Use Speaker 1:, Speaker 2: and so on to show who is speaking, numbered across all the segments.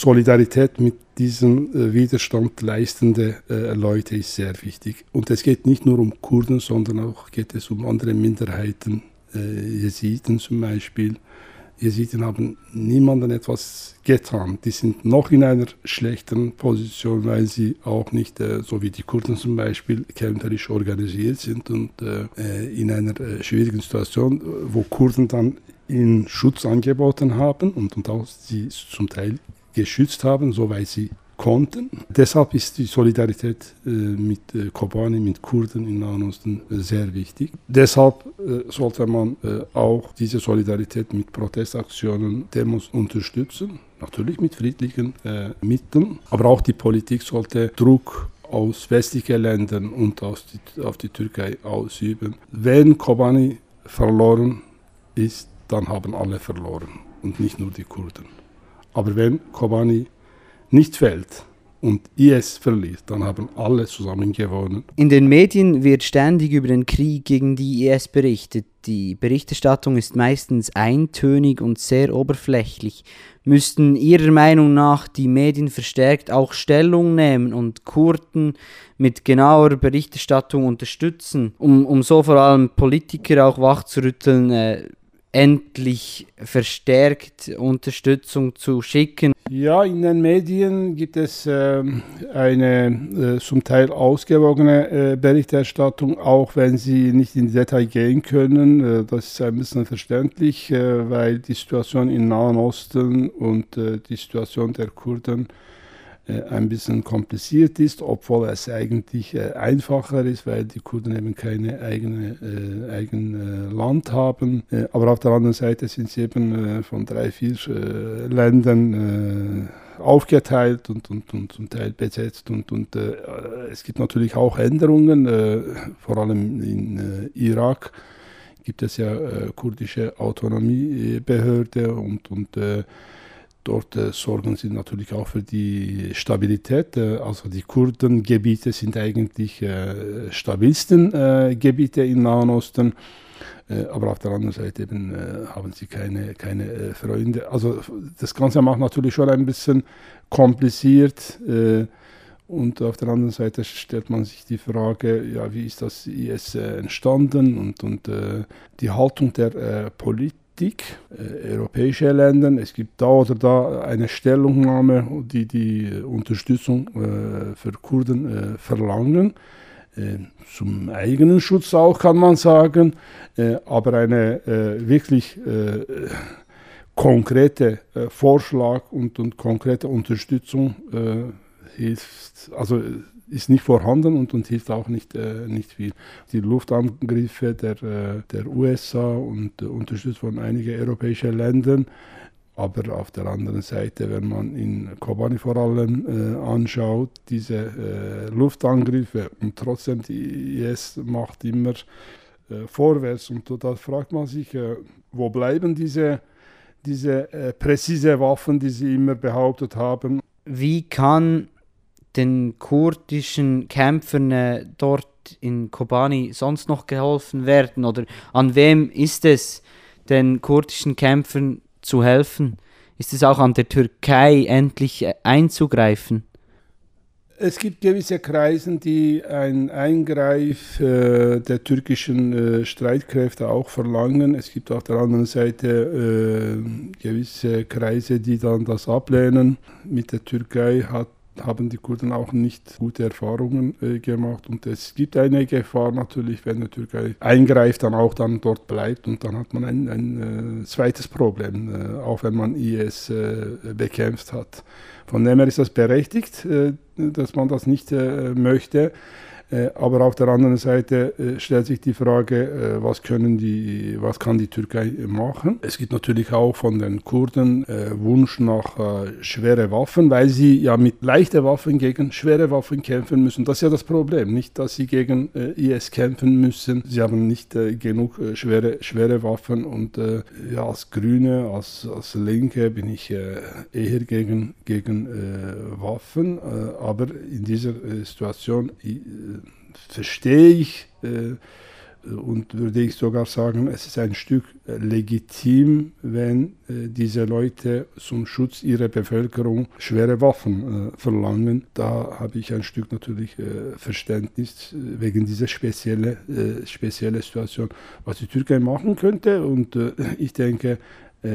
Speaker 1: Solidarität mit diesem äh, Widerstand leistende äh, Leute ist sehr wichtig. Und es geht nicht nur um Kurden, sondern auch geht es um andere Minderheiten, äh, Jesiden zum Beispiel. Jesiden haben niemandem etwas getan. Die sind noch in einer schlechteren Position, weil sie auch nicht, äh, so wie die Kurden zum Beispiel, kämpferisch organisiert sind und äh, in einer äh, schwierigen Situation, wo Kurden dann ihnen Schutz angeboten haben und, und auch sie zum Teil geschützt haben, soweit sie konnten. Deshalb ist die Solidarität äh, mit äh, Kobani, mit Kurden im Nahen Osten äh, sehr wichtig. Deshalb sollte man auch diese Solidarität mit Protestaktionen, Demos unterstützen. Natürlich mit friedlichen Mitteln, aber auch die Politik sollte Druck aus westlichen Ländern und aus die, auf die Türkei ausüben. Wenn Kobani verloren ist, dann haben alle verloren und nicht nur die Kurden. Aber wenn Kobani nicht fällt und IS verliert, dann haben alle zusammen gewonnen.
Speaker 2: In den Medien wird ständig über den Krieg gegen die IS berichtet. Die Berichterstattung ist meistens eintönig und sehr oberflächlich. Müssten Ihrer Meinung nach die Medien verstärkt auch Stellung nehmen und Kurden mit genauer Berichterstattung unterstützen, um, um so vor allem Politiker auch wachzurütteln, äh, endlich verstärkt Unterstützung zu schicken.
Speaker 1: Ja, in den Medien gibt es äh, eine äh, zum Teil ausgewogene äh, Berichterstattung, auch wenn sie nicht in Detail gehen können. Äh, das ist ein bisschen verständlich, äh, weil die Situation im Nahen Osten und äh, die Situation der Kurden ein bisschen kompliziert ist, obwohl es eigentlich äh, einfacher ist, weil die Kurden eben keine eigene äh, eigene Land haben. aber auf der anderen Seite sind sie eben von drei, vier Ländern aufgeteilt und, und, und zum Teil besetzt. Und, und äh, es gibt natürlich auch Änderungen, äh, vor allem in äh, Irak gibt es ja kurdische Autonomiebehörde und, und Dort äh, sorgen sie natürlich auch für die Stabilität. Äh, also die Kurdengebiete sind eigentlich äh, stabilsten äh, Gebiete im Nahen Osten. Äh, aber auf der anderen Seite eben äh, haben sie keine, keine Freunde. Also das Ganze macht natürlich schon ein bisschen kompliziert. und auf der anderen Seite stellt man sich die Frage, ja, wie ist das IS entstanden und, und die Haltung der Politik Politik äh, europäischer Länder. Es gibt da oder da eine Stellungnahme, die die Unterstützung äh, für Kurden äh, verlangen. Äh, zum eigenen Schutz auch, kann man sagen. Äh, aber eine äh, wirklich konkrete Vorschlag und, und konkrete Unterstützung hilft, also ist nicht vorhanden und, und hilft auch nicht, äh, nicht viel. Die Luftangriffe der, äh, der USA und äh, unterstützt von einigen europäischen Ländern. Aber auf der anderen Seite, wenn man in Kobani vor allem äh, anschaut, diese äh, Luftangriffe und trotzdem die IS macht immer äh, vorwärts und da fragt man sich, wo bleiben diese, diese präzise Waffen, die sie immer behauptet haben.
Speaker 2: Wie kann den kurdischen Kämpfern äh, dort in Kobani sonst noch geholfen werden? Oder an wem ist es, den kurdischen Kämpfern zu helfen? Ist es auch an der Türkei endlich äh, einzugreifen?
Speaker 1: Es gibt gewisse Kreise, die ein Eingreif äh, der türkischen äh, Streitkräfte auch verlangen. Es gibt auf der anderen Seite äh, gewisse Kreise, die dann das ablehnen. Mit der Türkei hat haben die Kurden auch nicht gute Erfahrungen äh, gemacht. Und es gibt eine Gefahr natürlich, wenn die Türkei eingreift, dann auch dann dort bleibt und dann hat man ein, ein äh, zweites Problem, äh, auch wenn man IS äh, bekämpft hat. Von dem her ist das berechtigt, äh, dass man das nicht äh, möchte. Äh, aber auf der anderen Seite äh, stellt sich die Frage, äh, was, können die, was kann die Türkei machen? Es gibt natürlich auch von den Kurden Wunsch nach schwere Waffen, weil sie ja mit leichten Waffen gegen schwere Waffen kämpfen müssen. Das ist ja das Problem, nicht, dass sie gegen IS kämpfen müssen. Sie haben nicht genug schwere, schwere Waffen und ja, als Grüne, als, als Linke bin ich eher gegen, gegen Waffen. aber in dieser Situation verstehe ich äh, und würde ich sogar sagen, es ist ein Stück legitim, wenn äh, diese Leute zum Schutz ihrer Bevölkerung schwere Waffen äh, verlangen. Da habe ich ein Stück natürlich Verständnis wegen dieser spezielle, äh, spezielle Situation, was die Türkei machen könnte. Und ich denke,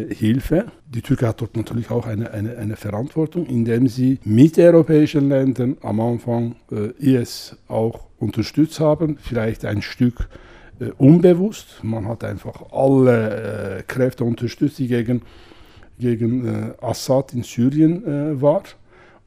Speaker 1: Hilfe. Die Türkei hat dort natürlich auch eine, eine, eine Verantwortung, indem sie mit europäischen Ländern am Anfang IS auch unterstützt haben, vielleicht ein Stück äh, unbewusst. Man hat einfach alle äh, Kräfte unterstützt, die gegen, gegen äh, Assad in Syrien äh, war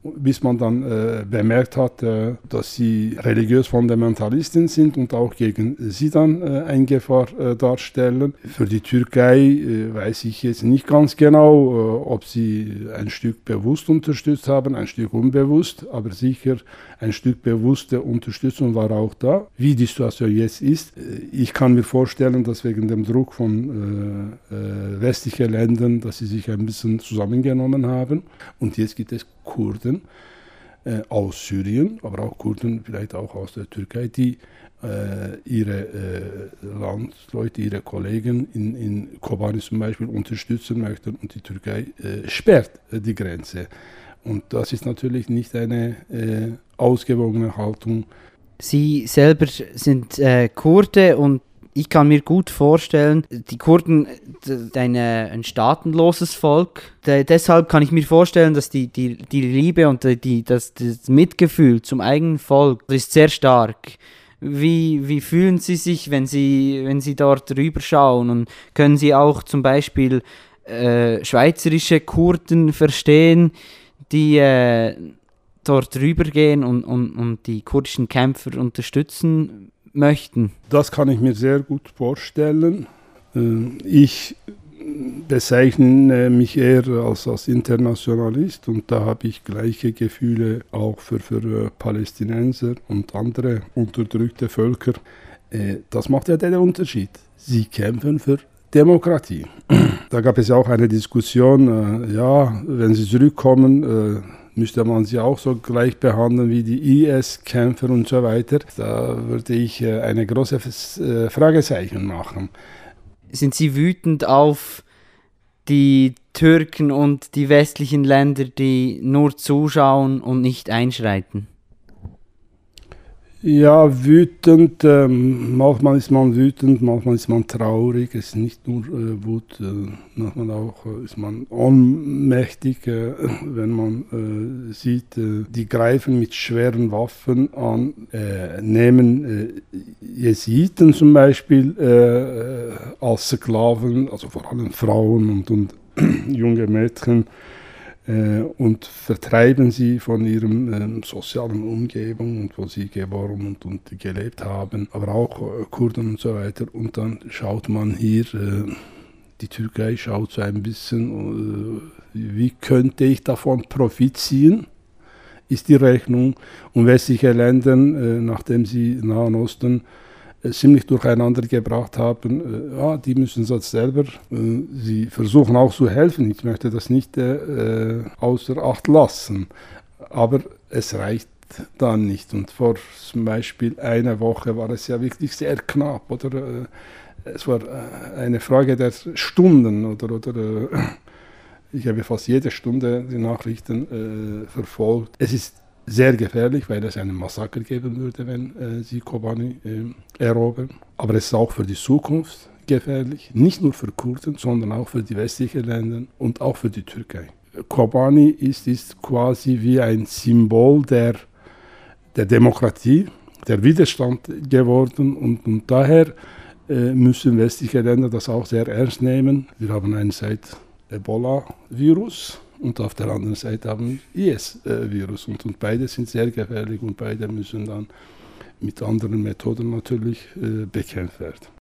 Speaker 1: bis man dann äh, bemerkt hat, äh, dass sie religiös Fundamentalisten sind und auch gegen sie dann äh, eine Gefahr äh, darstellen. Für die Türkei äh, weiß ich jetzt nicht ganz genau, äh, ob sie ein Stück bewusst unterstützt haben, ein Stück unbewusst, aber sicher ein Stück bewusste Unterstützung war auch da. Wie die Situation jetzt ist, ich kann mir vorstellen, dass wegen dem Druck von westlichen Ländern, dass sie sich ein bisschen zusammengenommen haben und jetzt gibt es Kurden äh, aus Syrien, aber auch Kurden vielleicht auch aus der Türkei, die äh, ihre äh, Landsleute, ihre Kollegen in, in Kobani zum Beispiel unterstützen möchten und die Türkei äh, sperrt äh, die Grenze. Und das ist natürlich nicht eine äh, ausgewogene Haltung.
Speaker 2: Sie selber sind Kurde und ich kann mir gut vorstellen, die Kurden sind ein staatenloses Volk. deshalb kann ich mir vorstellen, dass die, die, die Liebe und die, das, das Mitgefühl zum eigenen Volk ist sehr stark. Wie, wie fühlen Sie sich, wenn Sie, wenn Sie dort rüberschauen? Und können Sie auch zum Beispiel äh, schweizerische Kurden verstehen, die äh, dort rübergehen und, und, und die kurdischen Kämpfer unterstützen möchten?
Speaker 1: Das kann ich mir sehr gut vorstellen. Äh, ich bezeichne mich eher als, als Internationalist und da habe ich gleiche Gefühle auch für, für äh, Palästinenser und andere unterdrückte Völker. Äh, das macht ja den Unterschied. Sie kämpfen für Demokratie. Da gab es ja auch eine Diskussion, ja, wenn sie zurückkommen, müsste man sie auch so gleich behandeln wie die IS-Kämpfer und so weiter. Da würde ich äh, eine große äh, Fragezeichen machen.
Speaker 2: Sind Sie wütend auf die Türken und die westlichen Länder, die nur zuschauen und nicht einschreiten?
Speaker 1: Ja, wütend. Ähm, manchmal ist man wütend, manchmal ist man traurig. Es ist nicht nur äh, Wut, äh, manchmal auch äh, ist man ohnmächtig, äh, wenn man äh, sieht, äh, die greifen mit schweren Waffen an, nehmen Jesiden zum Beispiel als Sklaven, also vor allem Frauen und, und junge Mädchen und vertreiben sie von ihrem ähm, sozialen Umgebung und wo sie geboren und, und gelebt haben, aber auch äh, Kurden und so weiter. Und dann schaut man hier, äh, die Türkei schaut so ein bisschen, äh, wie könnte ich davon Profit ziehen? Ist die Rechnung und westliche Länder, äh, nachdem sie Nahen Osten äh, ziemlich durcheinander gebracht haben. Äh, ja, die müssen das selber. Äh, sie versuchen auch zu helfen. Ich möchte das nicht äh, außer Acht lassen. Aber es reicht dann nicht. Und vor zum Beispiel einer Woche war es ja wirklich sehr knapp. Oder es war eine Frage der Stunden. Oder, oder ich habe fast jede Stunde die Nachrichten äh, verfolgt. Es ist sehr gefährlich, weil es einen Massaker geben würde, wenn äh, sie Kobani äh, erobern. Aber es ist auch für die Zukunft gefährlich, nicht nur für Kurden, sondern auch für die westlichen Länder und auch für die Türkei. Kobani ist, ist quasi wie ein Symbol der, der Demokratie, der Widerstand geworden und, und daher äh, müssen westliche Länder das auch sehr ernst nehmen. Wir haben einerseits Ebola-Virus, und auf der anderen Seite haben IS-Virus. Und, und beide sind sehr gefährlich und beide müssen dann mit anderen Methoden natürlich äh, bekämpft werden.